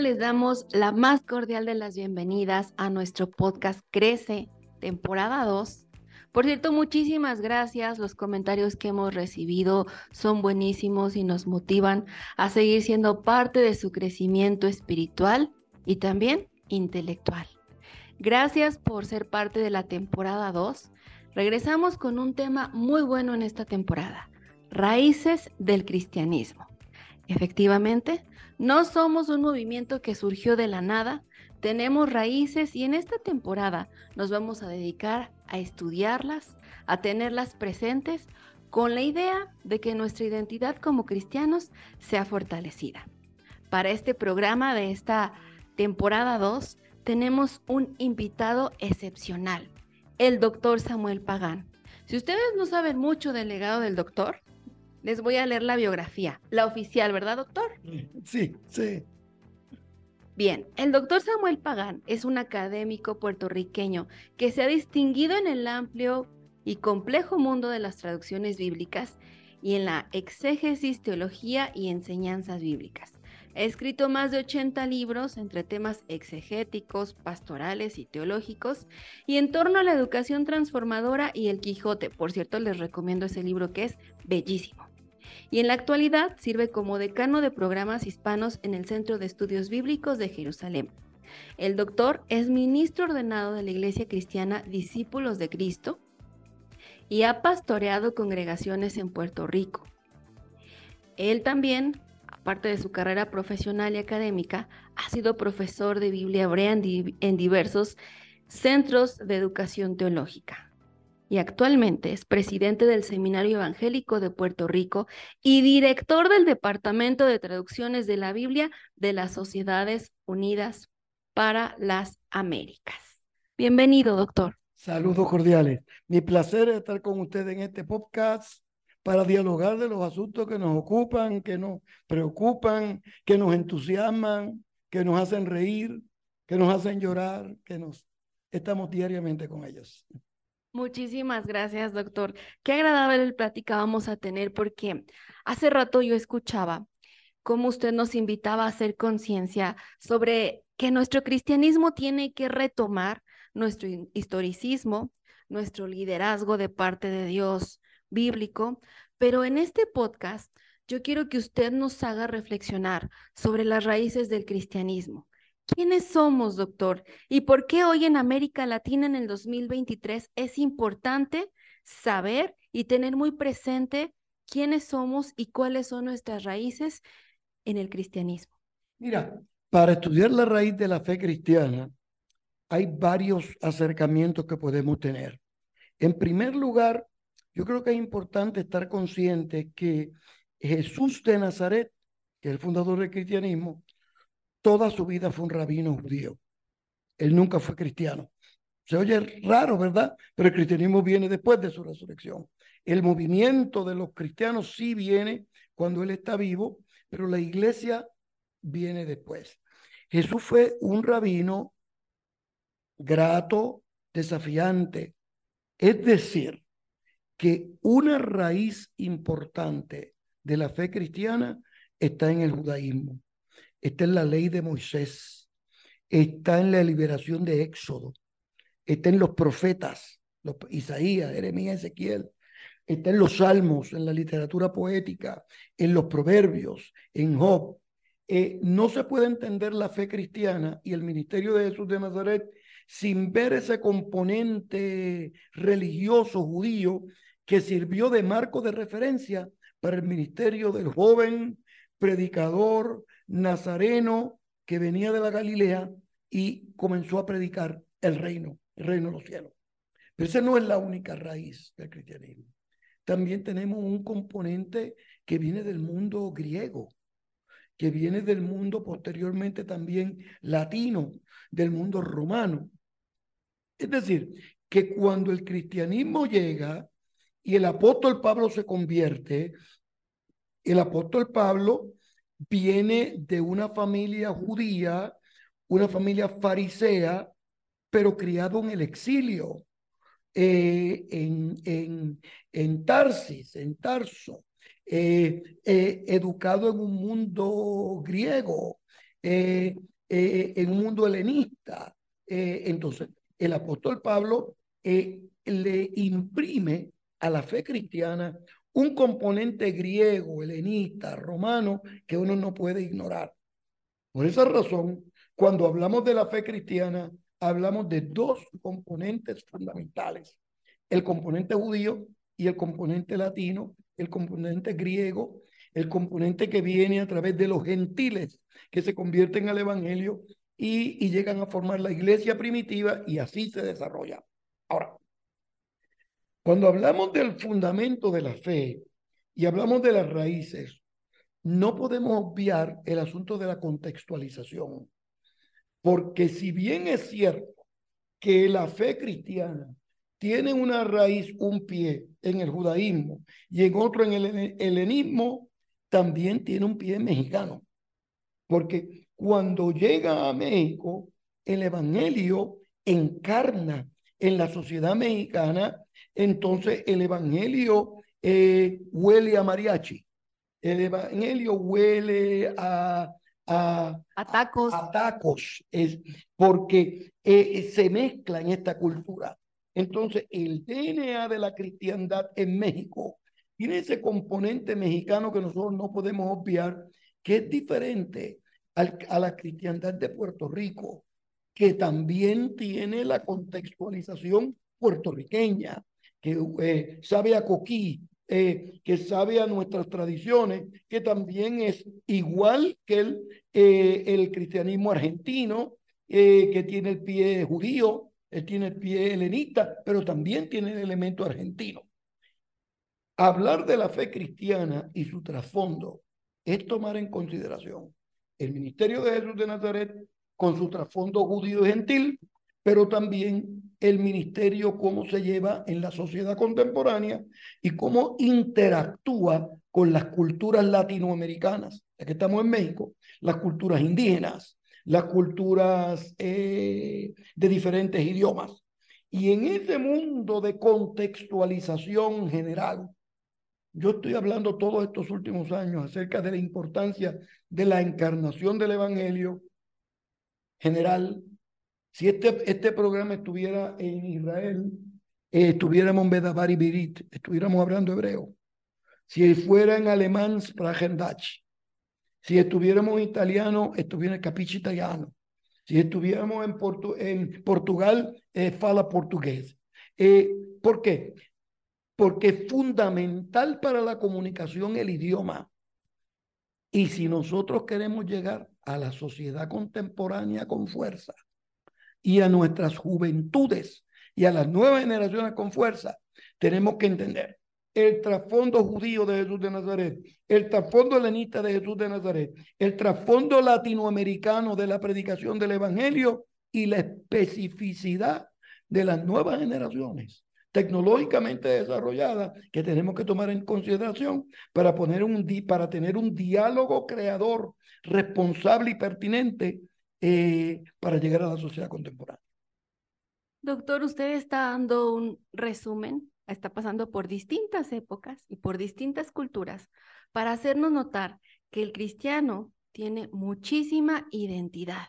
Les damos la más cordial de las bienvenidas a nuestro podcast Crece, temporada 2. Por cierto, muchísimas gracias. Los comentarios que hemos recibido son buenísimos y nos motivan a seguir siendo parte de su crecimiento espiritual y también intelectual. Gracias por ser parte de la temporada 2. Regresamos con un tema muy bueno en esta temporada, raíces del cristianismo. Efectivamente, no somos un movimiento que surgió de la nada, tenemos raíces y en esta temporada nos vamos a dedicar a estudiarlas, a tenerlas presentes, con la idea de que nuestra identidad como cristianos sea fortalecida. Para este programa de esta temporada 2 tenemos un invitado excepcional, el doctor Samuel Pagán. Si ustedes no saben mucho del legado del doctor, les voy a leer la biografía, la oficial, ¿verdad, doctor? Sí, sí. Bien, el doctor Samuel Pagán es un académico puertorriqueño que se ha distinguido en el amplio y complejo mundo de las traducciones bíblicas y en la exégesis, teología y enseñanzas bíblicas. Ha escrito más de 80 libros entre temas exegéticos, pastorales y teológicos y en torno a la educación transformadora y el Quijote. Por cierto, les recomiendo ese libro que es bellísimo y en la actualidad sirve como decano de programas hispanos en el Centro de Estudios Bíblicos de Jerusalén. El doctor es ministro ordenado de la Iglesia Cristiana Discípulos de Cristo y ha pastoreado congregaciones en Puerto Rico. Él también, aparte de su carrera profesional y académica, ha sido profesor de Biblia hebrea en, diversos centros de educación teológica y actualmente es presidente del Seminario Evangélico de Puerto Rico y director del Departamento de Traducciones de la Biblia de las Sociedades Unidas para las Américas. Bienvenido, doctor. Saludos cordiales. Mi placer es estar con usted en este podcast para dialogar de los asuntos que nos ocupan, que nos preocupan, que nos entusiasman, que nos hacen reír, que nos hacen llorar, que nos estamos diariamente con ellos. Muchísimas gracias, doctor. Qué agradable plática vamos a tener porque hace rato yo escuchaba cómo usted nos invitaba a hacer conciencia sobre que nuestro cristianismo tiene que retomar nuestro historicismo, nuestro liderazgo de parte de Dios bíblico, pero en este podcast yo quiero que usted nos haga reflexionar sobre las raíces del cristianismo. ¿Quiénes somos, doctor? ¿Y por qué hoy en América Latina en el 2023 es importante saber y tener muy presente quiénes somos y cuáles son nuestras raíces en el cristianismo? Mira, para estudiar la raíz de la fe cristiana, hay varios acercamientos que podemos tener. En primer lugar, yo creo que es importante estar consciente que Jesús de Nazaret, que es el fundador del cristianismo, toda su vida fue un rabino judío. Él nunca fue cristiano. Se oye raro, ¿verdad? Pero el cristianismo viene después de su resurrección. El movimiento de los cristianos sí viene cuando él está vivo, pero la iglesia viene después. Jesús fue un rabino grato, desafiante. Es decir, que una raíz importante de la fe cristiana está en el judaísmo está en la ley de Moisés, está en la liberación de Éxodo, está en los profetas, los, Isaías, Jeremías, Ezequiel, está en los salmos, en la literatura poética, en los proverbios, en Job. Eh, no se puede entender la fe cristiana y el ministerio de Jesús de Nazaret sin ver ese componente religioso judío que sirvió de marco de referencia para el ministerio del joven predicador, nazareno que venía de la Galilea y comenzó a predicar el reino, el reino de los cielos. Pero esa no es la única raíz del cristianismo. También tenemos un componente que viene del mundo griego, que viene del mundo posteriormente también latino, del mundo romano. Es decir, que cuando el cristianismo llega y el apóstol Pablo se convierte, el apóstol Pablo viene de una familia judía, una familia farisea, pero criado en el exilio, eh, en, en, en, Tarsis, en Tarso, eh, eh, educado en un mundo griego, en un mundo helenista. entonces, el apóstol Pablo le imprime a la fe cristiana un componente griego, helenista, romano, que uno no puede ignorar. Por esa razón, cuando hablamos de la fe cristiana, hablamos de dos componentes fundamentales, el componente judío y el componente latino, el componente griego, el componente que viene a través de los gentiles que se convierten al evangelio y, y llegan a formar la iglesia primitiva y así se desarrolla. Ahora, cuando hablamos del fundamento de la fe y hablamos de las raíces, no podemos obviar el asunto de la contextualización. Porque si bien es cierto que la fe cristiana tiene una raíz, un pie en el judaísmo y en otro en el helenismo, también tiene un pie mexicano. Porque cuando llega a México, el Evangelio encarna en la sociedad mexicana, entonces el Evangelio eh, huele a mariachi. El Evangelio huele a, a, tacos. A, tacos, es porque eh, se mezcla en esta cultura. Entonces, el DNA de la cristiandad en México tiene ese componente mexicano que nosotros no podemos obviar, que es diferente a la cristiandad de Puerto Rico, que también tiene la contextualización puertorriqueña, que eh, sabe a coquí, eh, que sabe a nuestras tradiciones, que también es igual que el, eh, el cristianismo argentino, que tiene el pie judío, tiene el pie helenita, pero también tiene el elemento argentino. Hablar de la fe cristiana y su trasfondo es tomar en consideración el ministerio de Jesús de Nazaret con su trasfondo judío y gentil, pero también el ministerio, cómo se lleva en la sociedad contemporánea y cómo interactúa con las culturas latinoamericanas, ya que estamos en México, las culturas indígenas, las culturas eh, de diferentes idiomas. Y en ese mundo de contextualización general, yo estoy hablando todos estos últimos años acerca de la importancia de la encarnación del Evangelio general si este, este programa estuviera en Israel, eh, estuviéramos en Bedabar y Birit, estuviéramos hablando hebreo. Si fuera en alemán, Sprachendach. Si estuviéramos en italiano, estuviera en capiche italiano. Si estuviéramos en, en Portugal, eh, fala portugués. Eh, ¿Por qué? Porque es fundamental para la comunicación el idioma. Y si nosotros queremos llegar a la sociedad contemporánea con fuerza, y a nuestras juventudes y a las nuevas generaciones con fuerza, tenemos que entender el trasfondo judío de Jesús de Nazaret, el trasfondo helenista de Jesús de Nazaret, el trasfondo latinoamericano de la predicación del Evangelio y la especificidad de las nuevas generaciones tecnológicamente desarrolladas que tenemos que tomar en consideración para, poner un para tener un diálogo creador responsable y pertinente eh, para llegar a la sociedad contemporánea. Doctor, usted está dando un resumen, está pasando por distintas épocas y por distintas culturas para hacernos notar que el cristiano tiene muchísima identidad,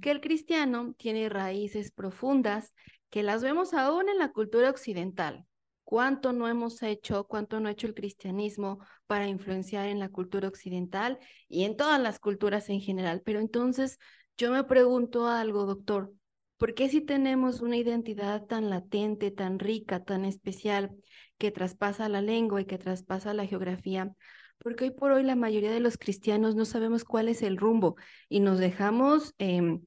que el cristiano tiene raíces profundas, que las vemos aún en la cultura occidental. ¿Cuánto no hemos hecho, cuánto no ha hecho el cristianismo para influenciar en la cultura occidental y en todas las culturas en general? Pero entonces yo me pregunto algo, doctor, ¿por qué si tenemos una identidad tan latente, tan rica, tan especial, que traspasa la lengua y que traspasa la geografía? Porque hoy por hoy la mayoría de los cristianos no sabemos cuál es el rumbo y nos dejamos em,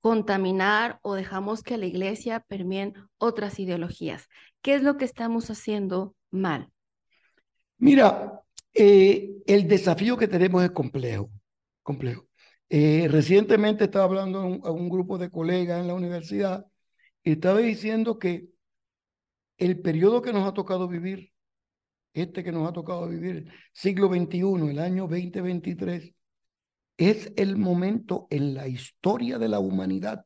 contaminar o dejamos que la iglesia permeen otras ideologías. ¿Qué es lo que estamos haciendo mal? Mira, eh, el desafío que tenemos es complejo, complejo. Eh, recientemente estaba hablando a un, grupo de colegas en la universidad y estaba diciendo que el periodo que nos ha tocado vivir, este que nos ha tocado vivir, siglo XXI, el año 2023, es el momento en la historia de la humanidad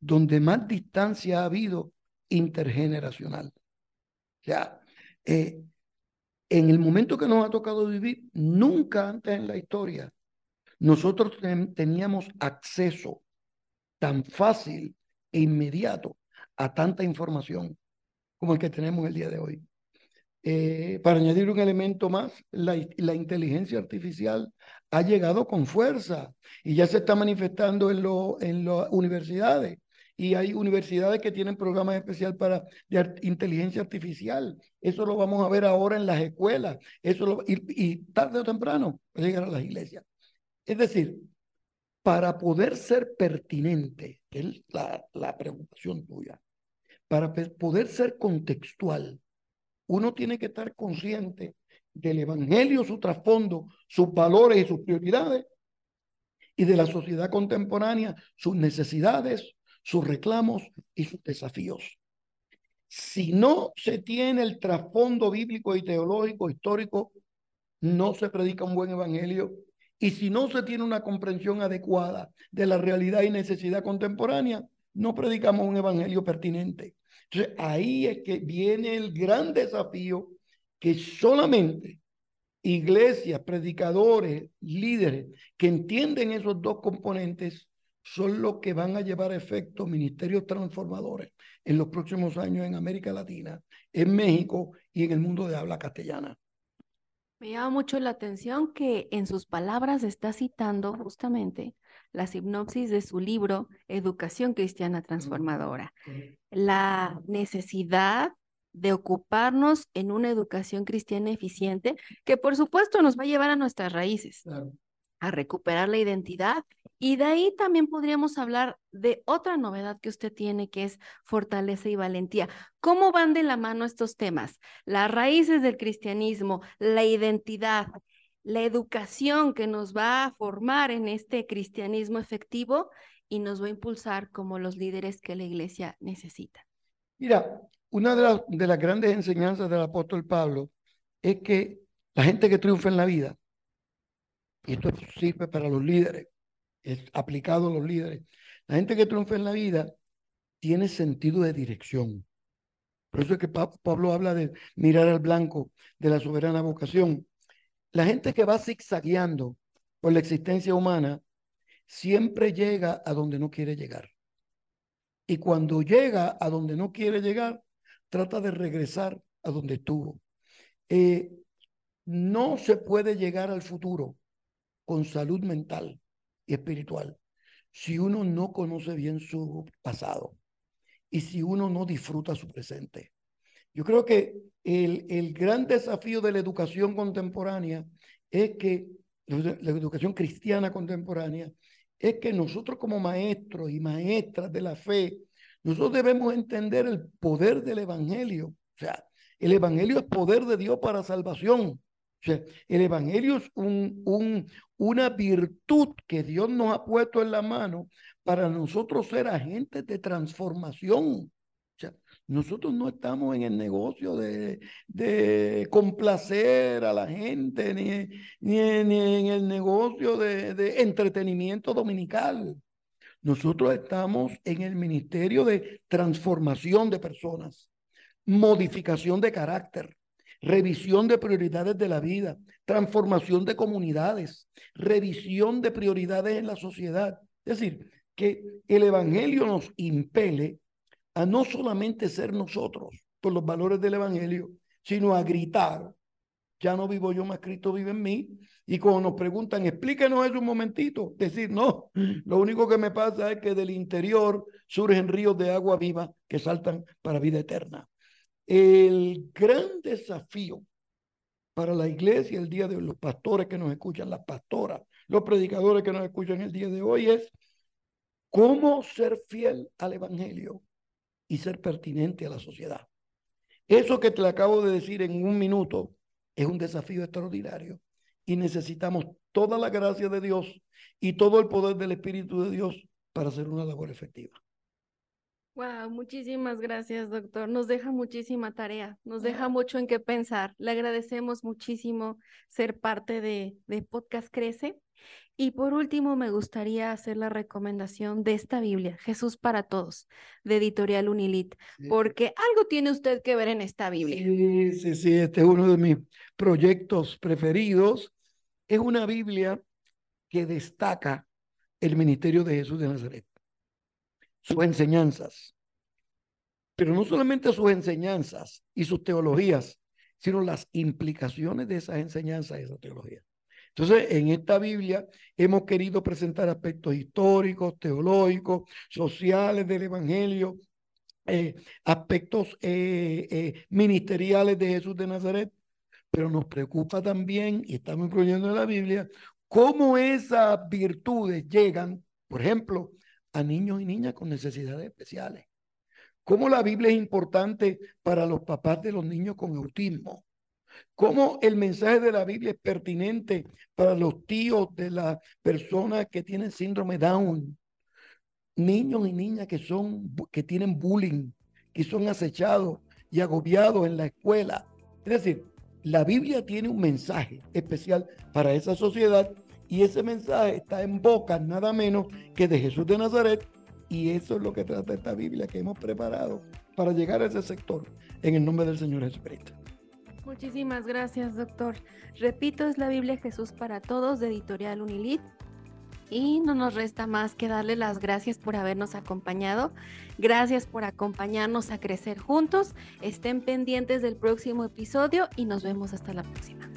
donde más distancia ha habido intergeneracional. O sea, eh, en el momento que nos ha tocado vivir, nunca antes en la historia nosotros teníamos acceso tan fácil e inmediato a tanta información como el que tenemos el día de hoy. Eh, para añadir un elemento más, la, la, inteligencia artificial ha llegado con fuerza y ya se está manifestando en, lo, en las universidades. Y hay universidades que tienen programas especiales para de inteligencia artificial. Eso lo vamos a ver ahora en las escuelas. Eso lo, y, y tarde o temprano va llegar a las iglesias. Es decir, para poder ser pertinente, es la, la preocupación tuya, para poder ser contextual, uno tiene que estar consciente del Evangelio, su trasfondo, sus valores y sus prioridades, y de la sociedad contemporánea, sus necesidades, sus reclamos y sus desafíos. Si no se tiene el trasfondo bíblico y teológico histórico, no se predica un buen evangelio. Y si no se tiene una comprensión adecuada de la realidad y necesidad contemporánea, no predicamos un evangelio pertinente. Entonces ahí es que viene el gran desafío que solamente iglesias, predicadores, líderes que entienden esos dos componentes son los que van a llevar a efecto ministerios transformadores en los próximos años en América Latina, en México y en el mundo de habla castellana. Me llama mucho la atención que en sus palabras está citando justamente la sinopsis de su libro Educación Cristiana Transformadora. La necesidad de ocuparnos en una educación cristiana eficiente que por supuesto nos va a llevar a nuestras raíces, a recuperar la identidad. Y de ahí también podríamos hablar de otra novedad que usted tiene, que es fortaleza y valentía. ¿Cómo van de la mano estos temas? Las raíces del cristianismo, la identidad, la educación que nos va a formar en este cristianismo efectivo y nos va a impulsar como los líderes que la iglesia necesita. Mira, una de, las grandes enseñanzas del apóstol Pablo es que la gente que triunfa en la vida, y esto sirve para los líderes, es aplicado a los líderes, la gente que triunfa en la vida tiene sentido de dirección. Por eso es que Pablo habla de mirar al blanco de la soberana vocación. La gente que va zigzagueando por la existencia humana siempre llega a donde no quiere llegar. Y cuando llega a donde no quiere llegar, trata de regresar a donde estuvo. Eh, no se puede llegar al futuro con salud mental y espiritual si uno no conoce bien su pasado y si uno no disfruta su presente. Yo creo que el, el gran desafío de la educación contemporánea es que, la educación cristiana contemporánea, es que nosotros como maestros y maestras de la fe, nosotros debemos entender el poder del Evangelio. O sea, el Evangelio es poder de Dios para salvación. Sea, el Evangelio es un, un, una virtud que Dios nos ha puesto en la mano para nosotros ser agentes de transformación. O sea, nosotros no estamos en el negocio de, complacer a la gente, ni, ni, en el negocio de entretenimiento dominical. Nosotros estamos en el ministerio de transformación de personas, modificación de carácter, revisión de prioridades de la vida, transformación de comunidades, revisión de prioridades en la sociedad. Es decir, que el Evangelio nos impele a no solamente ser nosotros por los valores del Evangelio, sino a gritar, ya no vivo yo, más Cristo vive en mí, y cuando nos preguntan, explíquenos eso un momentito, decir, no, lo único que me pasa es que del interior surgen ríos de agua viva que saltan para vida eterna. El gran desafío para la iglesia el día de hoy, los pastores que nos escuchan, las pastoras, los predicadores que nos escuchan el día de hoy es cómo ser fiel al Evangelio y ser pertinente a la sociedad. Eso que te acabo de decir en un minuto es un desafío extraordinario y necesitamos toda la gracia de Dios y todo el poder del Espíritu de Dios para hacer una labor efectiva. Wow, muchísimas gracias, doctor. Nos deja muchísima tarea, nos deja mucho en qué pensar. Le agradecemos muchísimo ser parte de, de Podcast Crece. Y por último, me gustaría hacer la recomendación de esta Biblia, Jesús para Todos, de Editorial Unilit, porque algo tiene usted que ver en esta Biblia. Sí, sí, sí, este es uno de mis proyectos preferidos es una Biblia que destaca el ministerio de Jesús de Nazaret. Sus enseñanzas. Pero no solamente sus enseñanzas y sus teologías, sino las implicaciones de esas enseñanzas y esa teología. Entonces, en esta Biblia hemos querido presentar aspectos históricos, teológicos, sociales del Evangelio, eh, aspectos eh, eh, ministeriales de Jesús de Nazaret, pero nos preocupa también, y estamos incluyendo en la Biblia, cómo esas virtudes llegan, por ejemplo, a niños y niñas con necesidades especiales. Cómo la Biblia es importante para los papás de los niños con autismo. Cómo el mensaje de la Biblia es pertinente para los tíos de las personas que tienen síndrome Down. Niños y niñas que, son, que tienen bullying, que son acechados y agobiados en la escuela. Es decir, la Biblia tiene un mensaje especial para esa sociedad y ese mensaje está en boca nada menos que de Jesús de Nazaret y eso es lo que trata esta Biblia que hemos preparado para llegar a ese sector en el nombre del Señor Jesucristo. Muchísimas gracias, doctor. Repito, es la Biblia Jesús para Todos de Editorial Unilit. Y no nos resta más que darle las gracias por habernos acompañado. Gracias por acompañarnos a crecer juntos. Estén pendientes del próximo episodio y nos vemos hasta la próxima.